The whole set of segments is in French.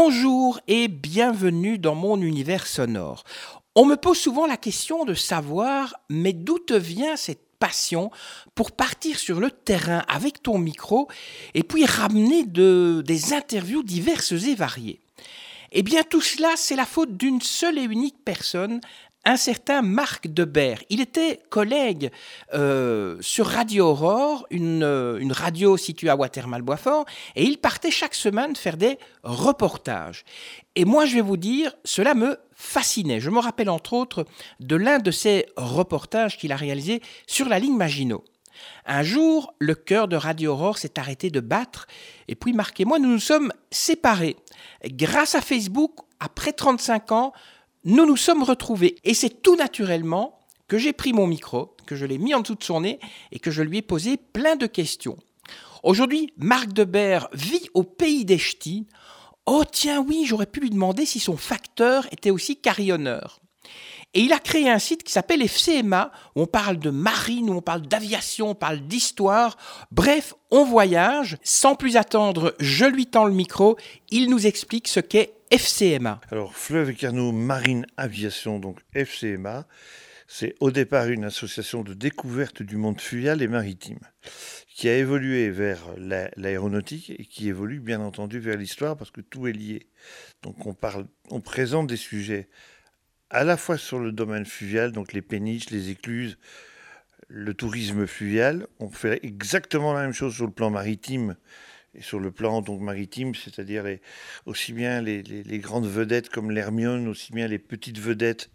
Bonjour et bienvenue dans mon univers sonore. On me pose souvent la question de savoir, mais d'où te vient cette passion pour partir sur le terrain avec ton micro et puis ramener de, des interviews diverses et variées? Eh bien tout cela, c'est la faute d'une seule et unique personne, un certain Marc Debert. Il était collègue euh, sur Radio Aurore, une, euh, une radio située à Watermal-Boisfort, et il partait chaque semaine faire des reportages. Et moi, je vais vous dire, cela me fascinait. Je me rappelle entre autres de l'un de ces reportages qu'il a réalisé sur la ligne Maginot. Un jour, le cœur de Radio Aurore s'est arrêté de battre, et puis Marc et moi, nous nous sommes séparés. Grâce à Facebook, après 35 ans, nous nous sommes retrouvés. Et c'est tout naturellement que j'ai pris mon micro, que je l'ai mis en dessous de son nez et que je lui ai posé plein de questions. Aujourd'hui, Marc Debert vit au pays des ch'tis. Oh tiens oui, j'aurais pu lui demander si son facteur était aussi carillonneur. Et il a créé un site qui s'appelle FCMA, où on parle de marine, où on parle d'aviation, on parle d'histoire. Bref, on voyage. Sans plus attendre, je lui tends le micro. Il nous explique ce qu'est FCMA. Alors, Fleuve et Canot Marine Aviation, donc FCMA, c'est au départ une association de découverte du monde fluvial et maritime qui a évolué vers l'aéronautique et qui évolue bien entendu vers l'histoire parce que tout est lié. Donc on parle, on présente des sujets à la fois sur le domaine fluvial, donc les péniches, les écluses, le tourisme fluvial. On fait exactement la même chose sur le plan maritime et sur le plan donc maritime, c'est-à-dire aussi bien les, grandes vedettes comme l'Hermione, aussi bien les petites vedettes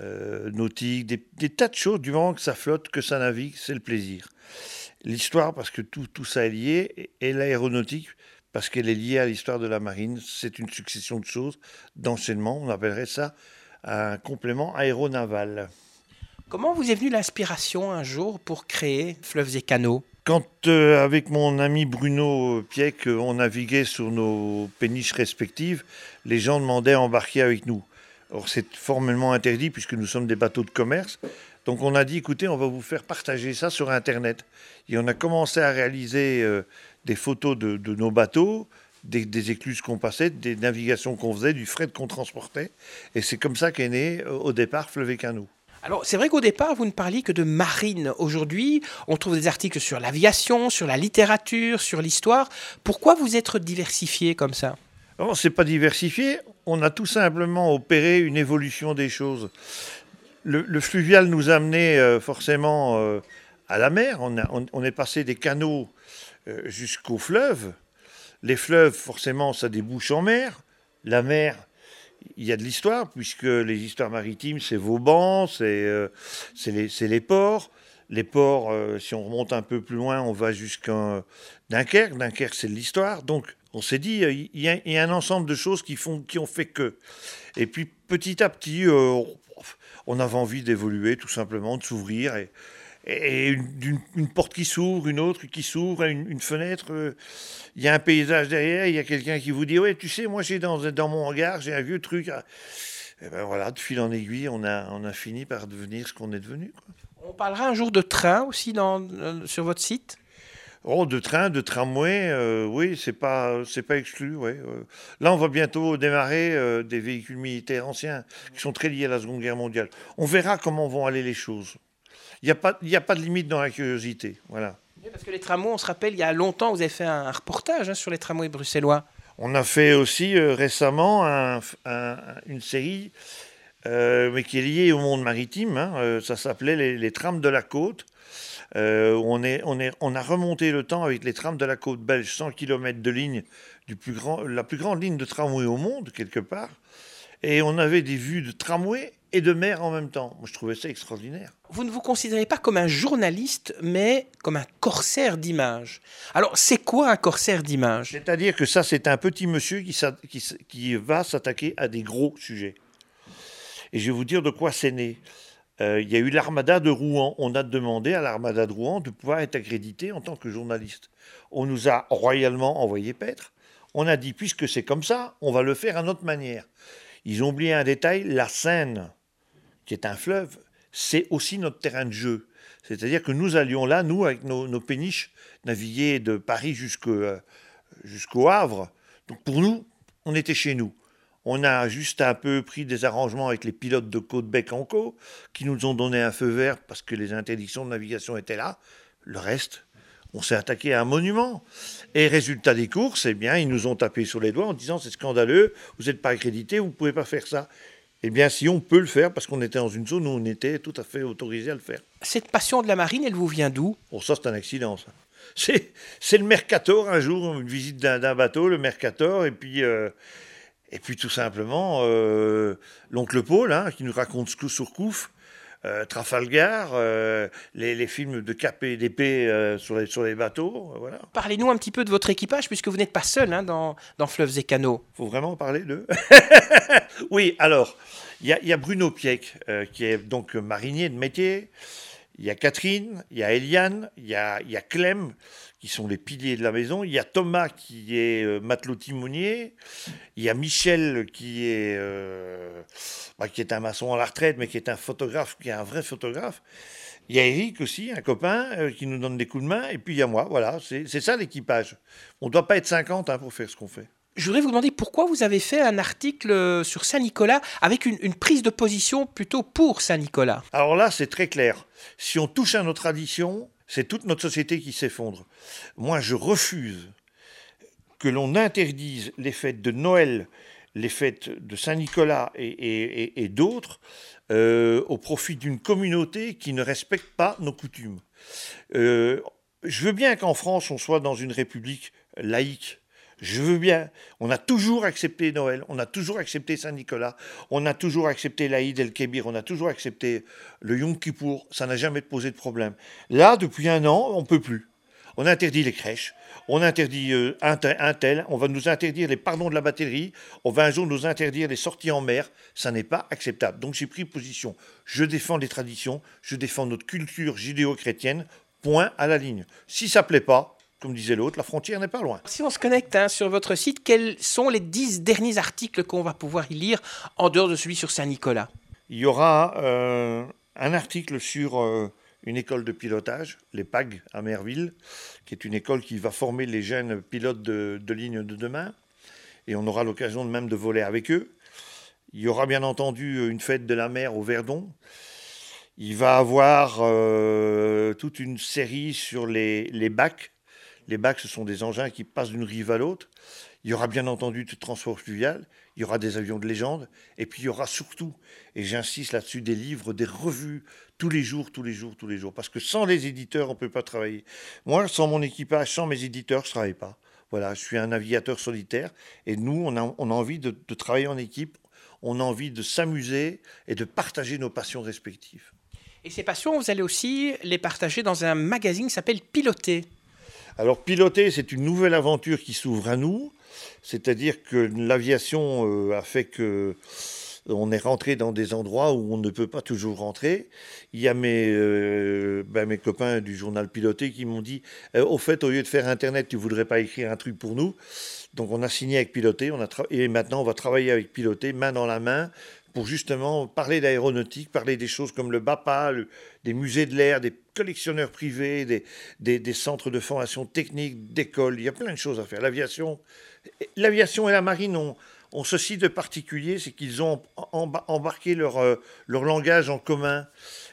euh, nautiques, des, tas de choses, du moment que ça flotte, que ça navigue, c'est le plaisir. L'histoire, parce que tout, tout ça est lié, et l'aéronautique, parce qu'elle est liée à l'histoire de la marine, c'est une succession de choses, d'enchaînements, on appellerait ça un complément aéronaval. Comment vous est venue l'inspiration un jour pour créer Fleuves et Canaux? Quand, euh, avec mon ami Bruno Pieck, on naviguait sur nos péniches respectives, les gens demandaient à embarquer avec nous. Or, c'est formellement interdit puisque nous sommes des bateaux de commerce. Donc, on a dit écoutez, on va vous faire partager ça sur Internet. Et on a commencé à réaliser euh, des photos de, nos bateaux, des, écluses qu'on passait, des navigations qu'on faisait, du fret qu'on transportait. Et c'est comme ça qu'est né, euh, au départ, Fleuve Canaux. Alors, c'est vrai qu'au départ, vous ne parliez que de marine. Aujourd'hui, on trouve des articles sur l'aviation, sur la littérature, sur l'histoire. Pourquoi vous êtes diversifié comme ça? Non, c'est pas diversifié. On a tout simplement opéré une évolution des choses. Le, fluvial nous a amené euh, forcément euh, à la mer. On, est passé des canaux euh, jusqu'aux fleuves. Les fleuves, forcément, ça débouche en mer. La mer, il y a de l'histoire, puisque les histoires maritimes, c'est Vauban, c'est euh, les, ports. Les ports, euh, si on remonte un peu plus loin, on va jusqu'à Dunkerque. Dunkerque, c'est de l'histoire. Donc, on s'est dit, il y, a, un ensemble de choses qui, font, qui ont fait que. Et puis, petit à petit, euh, on avait envie d'évoluer, tout simplement, de s'ouvrir. Et une, porte qui s'ouvre, une autre qui s'ouvre, une, fenêtre, euh, il y a un paysage derrière, il y a quelqu'un qui vous dit Ouais, tu sais, moi j'ai dans, dans mon hangar, j'ai un vieux truc. Et ben voilà, de fil en aiguille, on a, on a fini par devenir ce qu'on est devenu. On parlera un jour de train aussi dans, euh, sur votre site? Oh, de train, de tramway, euh, oui, c'est pas, c'est pas exclu. Ouais. Là, on va bientôt démarrer des véhicules militaires anciens qui sont très liés à la Seconde Guerre mondiale. On verra comment vont aller les choses. Il n'y a, pas, a pas de limite dans la curiosité. Voilà. parce que les tramways, on se rappelle, il y a longtemps, vous avez fait un reportage hein, sur les tramways bruxellois. On a fait aussi euh, récemment une série, euh, mais qui est liée au monde maritime. Hein. Euh, ça s'appelait les, trams de la côte. on, est, on, est, on a remonté le temps avec les trams de la côte belge, 100 km de ligne, du plus grand, la plus grande ligne de tramway au monde, quelque part. Et on avait des vues de tramway et de mer en même temps. Moi, je trouvais ça extraordinaire. Vous ne vous considérez pas comme un journaliste, mais comme un corsaire d'images. Alors, c'est quoi un corsaire d'images C'est-à-dire que ça, c'est un petit monsieur qui, qui, qui va s'attaquer à des gros sujets. Et je vais vous dire de quoi c'est né. Euh, il y a eu l'armada de Rouen. On a demandé à l'armada de Rouen de pouvoir être accrédité en tant que journaliste. On nous a royalement envoyé paître. On a dit, puisque c'est comme ça, on va le faire à notre manière. Ils ont oublié un détail, la Seine qui est un fleuve, c'est aussi notre terrain de jeu. C'est-à-dire que nous allions là, nous, avec nos, péniches, naviguer de Paris euh, jusqu'au Havre. Donc pour nous, on était chez nous. On a juste un peu pris des arrangements avec les pilotes de Côte-Bec en Co, qui nous ont donné un feu vert parce que les interdictions de navigation étaient là. Le reste, on s'est attaqué à un monument. Et résultat des courses, eh bien, ils nous ont tapé sur les doigts en disant c'est scandaleux, vous n'êtes pas accrédité, vous ne pouvez pas faire ça. Eh bien, si on peut le faire, parce qu'on était dans une zone où on était tout à fait autorisé à le faire. Cette passion de la marine, elle vous vient d'où? Bon, ça, c'est un accident, ça. C'est le Mercator, un jour, une visite d'un bateau, le Mercator, et puis, euh, et puis tout simplement, euh, l'oncle Paul, hein, qui nous raconte sur Couf, euh, Trafalgar, euh, les, films de cap et d'épée euh, sur, les, sur les bateaux. voilà. Parlez-nous un petit peu de votre équipage, puisque vous n'êtes pas seul hein, dans, dans Fleuves et Canaux. faut vraiment parler d'eux Oui, alors, il y, y, a Bruno Pieck, qui est donc marinier de métier. Il y a Catherine, il y a Eliane, il y a, il y a Clem, qui sont les piliers de la maison. Il y a Thomas qui est euh, matelot timonier. Il y a Michel qui est, euh, bah, qui est un maçon à la retraite, mais qui est un photographe, qui est un vrai photographe. Il y a Eric aussi, un copain, euh, qui nous donne des coups de main. Et puis il y a moi. Voilà, c'est ça l'équipage. On ne doit pas être 50 hein, pour faire ce qu'on fait. Je voudrais vous demander pourquoi vous avez fait un article sur Saint-Nicolas avec une, une, prise de position plutôt pour Saint-Nicolas? Alors là, c'est très clair. Si on touche à nos traditions, c'est toute notre société qui s'effondre. Moi, je refuse que l'on interdise les fêtes de Noël, les fêtes de Saint-Nicolas et, d'autres euh, au profit d'une communauté qui ne respecte pas nos coutumes. Euh, je veux bien qu'en France, on soit dans une république laïque, je veux bien. On a toujours accepté Noël, on a toujours accepté Saint-Nicolas, on a toujours accepté l'Aïd el-Kébir, on a toujours accepté le Yom Kippour. Ça n'a jamais posé de problème. Là, depuis un an, on ne peut plus. On interdit les crèches, on interdit euh, un, tel, on va nous interdire les pardons de la batterie, on va un jour nous interdire les sorties en mer. Ça n'est pas acceptable. Donc j'ai pris position. Je défends les traditions, je défends notre culture judéo-chrétienne. Point à la ligne. Si ça plaît pas, comme disait l'autre, la frontière n'est pas loin. Si on se connecte hein, sur votre site, quels sont les dix derniers articles qu'on va pouvoir y lire en dehors de celui sur Saint-Nicolas? Il y aura euh, un article sur euh, une école de pilotage, les PAG à Merville, qui est une école qui va former les jeunes pilotes de, de ligne de demain. Et on aura l'occasion même de voler avec eux. Il y aura bien entendu une fête de la mer au Verdon. Il va avoir euh, toute une série sur les, les bacs, les bacs, ce sont des engins qui passent d'une rive à l'autre. Il y aura bien entendu du transport fluvial, il y aura des avions de légende, et puis il y aura surtout, et j'insiste là-dessus, des livres, des revues, tous les jours, tous les jours, tous les jours. Parce que sans les éditeurs, on ne peut pas travailler. Moi, sans mon équipage, sans mes éditeurs, je ne travaille pas. Voilà, je suis un navigateur solitaire, et nous, on a, envie de, de travailler en équipe, on a envie de s'amuser et de partager nos passions respectives. Et ces passions, vous allez aussi les partager dans un magazine qui s'appelle Piloter. Alors piloter, c'est une nouvelle aventure qui s'ouvre à nous, c'est-à-dire que l'aviation euh, a fait que on est rentré dans des endroits où on ne peut pas toujours rentrer. Il y a mes, euh, ben, mes copains du journal Piloté qui m'ont dit euh, Au fait, au lieu de faire Internet, tu voudrais pas écrire un truc pour nous Donc on a signé avec Piloté, on a et maintenant on va travailler avec Piloté, main dans la main, pour justement parler d'aéronautique, parler des choses comme le BAPA, des musées de l'air, des collectionneurs privés, des, centres de formation technique, d'écoles. Il y a plein de choses à faire. L'aviation et la marine ont, ont ceci de particulier, c'est qu'ils ont embarqué leur, euh, leur langage en commun.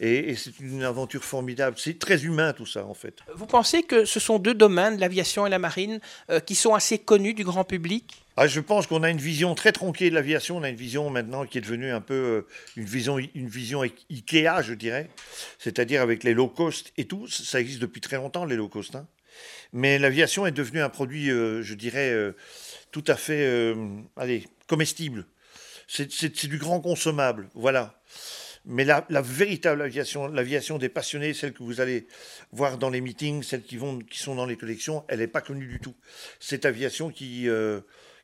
Et, c'est une aventure formidable. C'est très humain tout ça en fait. Vous pensez que ce sont deux domaines, l'aviation et la marine, euh, qui sont assez connus du grand public? Ah, je pense qu'on a une vision très tronquée de l'aviation. On a une vision maintenant qui est devenue un peu euh, une vision, une vision Ikea, je dirais. C'est-à-dire avec les low cost et tout. Ça existe depuis très longtemps, les low cost. Hein. Mais l'aviation est devenue un produit, euh, je dirais, euh, tout à fait, allez, comestible. C'est du grand consommable. Voilà. Mais la, véritable aviation, l'aviation des passionnés, celle que vous allez voir dans les meetings, celle qui, vont, qui sont dans les collections, elle n'est pas connue du tout. Cette aviation qui,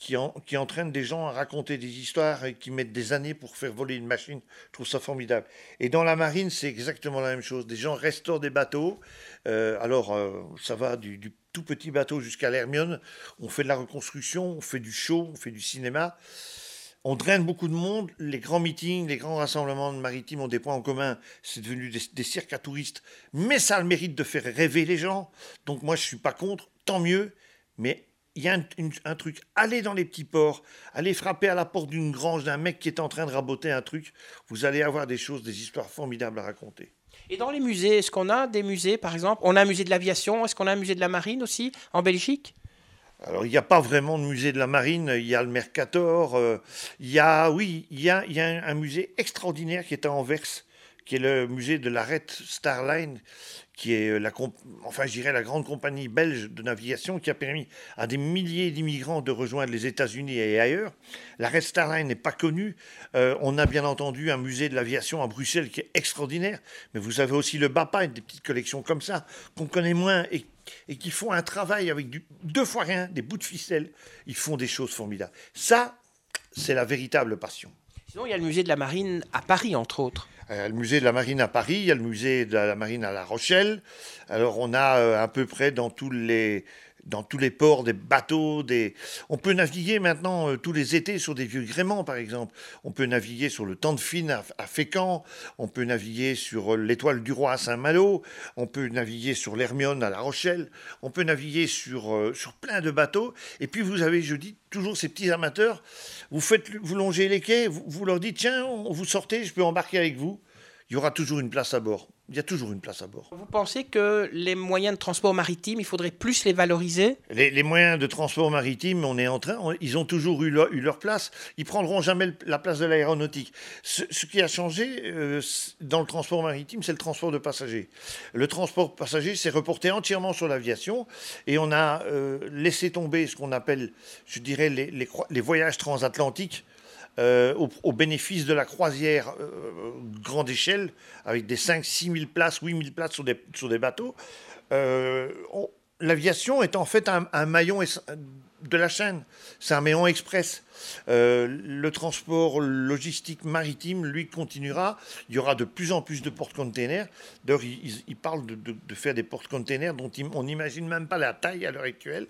qui, qui entraînent des gens à raconter des histoires et qui mettent des années pour faire voler une machine. Je trouve ça formidable. Et dans la marine, c'est exactement la même chose. Des gens restaurent des bateaux. Euh, alors, euh, ça va du, tout petit bateau jusqu'à l'Hermione. On fait de la reconstruction, on fait du show, on fait du cinéma. On draine beaucoup de monde. Les grands meetings, les grands rassemblements maritimes ont des points en commun. C'est devenu des, des cirques à touristes. Mais ça a le mérite de faire rêver les gens. Donc moi, je ne suis pas contre. Tant mieux. Mais il y a un, truc, allez dans les petits ports, allez frapper à la porte d'une grange d'un mec qui est en train de raboter un truc, vous allez avoir des choses, des histoires formidables à raconter. Et dans les musées, est-ce qu'on a des musées, par exemple? On a un musée de l'aviation, est-ce qu'on a un musée de la marine aussi, en Belgique? Alors, il n'y a pas vraiment de musée de la marine, il y a le Mercator, euh, il y a, oui, il y a, il y a un, musée extraordinaire qui est à Anvers, qui est le musée de l'arrête Starline, qui est la, enfin, je la grande compagnie belge de navigation qui a permis à des milliers d'immigrants de rejoindre les États-Unis et ailleurs. La Red n'est pas connue. Euh, on a bien entendu un musée de l'aviation à Bruxelles qui est extraordinaire, mais vous avez aussi le BAPA, des petites collections comme ça qu'on connaît moins et, et qui font un travail avec deux fois rien, des bouts de ficelle. Ils font des choses formidables. Ça, c'est la véritable passion. Il y a le musée de la Marine à Paris, entre autres. Il y a le musée de la Marine à Paris, il y a le musée de la Marine à La Rochelle. Alors on a euh, à peu près dans tous les dans tous les ports des bateaux. Des... On peut naviguer maintenant euh, tous les étés sur des vieux gréements, par exemple. On peut naviguer sur le temps de Fine à, Fécamp. On peut naviguer sur euh, l'étoile du roi à Saint-Malo. On peut naviguer sur l'Hermione à La Rochelle. On peut naviguer sur, euh, sur plein de bateaux. Et puis vous avez, je dis toujours, ces petits amateurs. Vous, faites, vous longez les quais, vous, vous leur dites, tiens, vous sortez, je peux embarquer avec vous. Il y aura toujours une place à bord il y a toujours une place à bord. Vous pensez que les moyens de transport maritime, il faudrait plus les valoriser? Les, moyens de transport maritime, on est en train, ils ont toujours eu leur, eu leur place. Ils prendront jamais la place de l'aéronautique. Ce, qui a changé euh, dans le transport maritime, c'est le transport de passagers. Le transport passager s'est reporté entièrement sur l'aviation et on a euh, laissé tomber ce qu'on appelle, je dirais, les, les voyages transatlantiques euh, au, bénéfice de la croisière euh, grande échelle, avec des 5 6 000 places, 8 000 places sur des, bateaux. Euh, l'aviation est en fait un, maillon de la chaîne. C'est un maillon express. le transport logistique maritime, lui, continuera. Il y aura de plus en plus de porte-containers. D'ailleurs, ils, parlent de, de, faire des porte-containers dont on n'imagine même pas la taille à l'heure actuelle.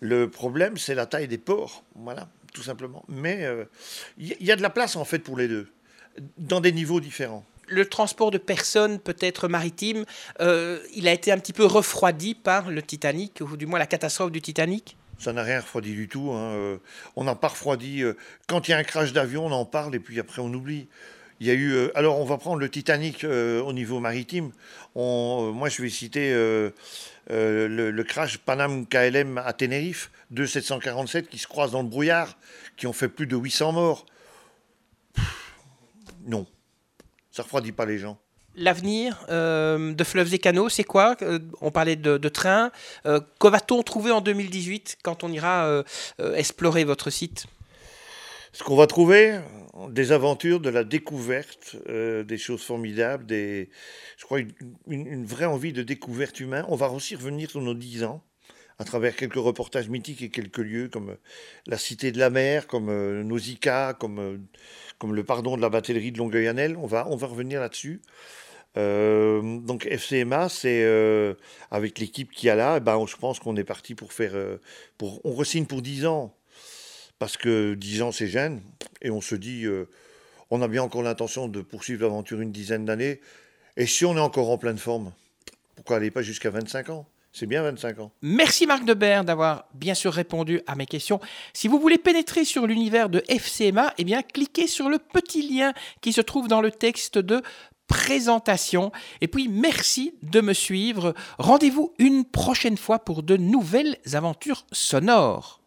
Le problème, c'est la taille des ports. Voilà tout simplement. Mais il euh, y, a de la place en fait pour les deux, dans des niveaux différents. Le transport de personnes, peut-être maritime, euh, il a été un petit peu refroidi par le Titanic, ou du moins la catastrophe du Titanic? Ça n'a rien refroidi du tout. Hein. Euh, on n'a pas refroidi. quand il y a un crash d'avion, on en parle et puis après on oublie. Il y a eu. alors on va prendre le Titanic au niveau maritime. moi je vais citer euh, le, crash Panam KLM à Tenerife, 2747 qui se croisent dans le brouillard, qui ont fait plus de 800 morts. non, ça refroidit pas les gens. L'avenir euh, de Fleuves et Canaux, c'est quoi? Euh, On parlait de, de train. que va-t-on trouver en 2018 quand on ira explorer votre site? Ce qu'on va trouver, des aventures, de la découverte, euh, des choses formidables, des, je crois une, vraie envie de découverte humaine. On va aussi revenir sur nos dix ans à travers quelques reportages mythiques et quelques lieux comme euh, la Cité de la Mer, comme euh, Nausicaa, comme, comme le Pardon de la batellerie de Longueuil-Annel. On va, on va revenir là-dessus. donc FCMA, c'est avec l'équipe qui a là, eh ben, je pense qu'on est parti pour faire, pour, on resigne pour 10 ans parce que 10 ans c'est jeune, et on se dit, euh, on a bien encore l'intention de poursuivre l'aventure une dizaine d'années, et si on est encore en pleine forme, pourquoi aller pas jusqu'à 25 ans? C'est bien 25 ans. Merci Marc Debert d'avoir bien sûr répondu à mes questions. Si vous voulez pénétrer sur l'univers de FCMA, eh bien cliquez sur le petit lien qui se trouve dans le texte de présentation. Et puis merci de me suivre. Rendez-vous une prochaine fois pour de nouvelles aventures sonores.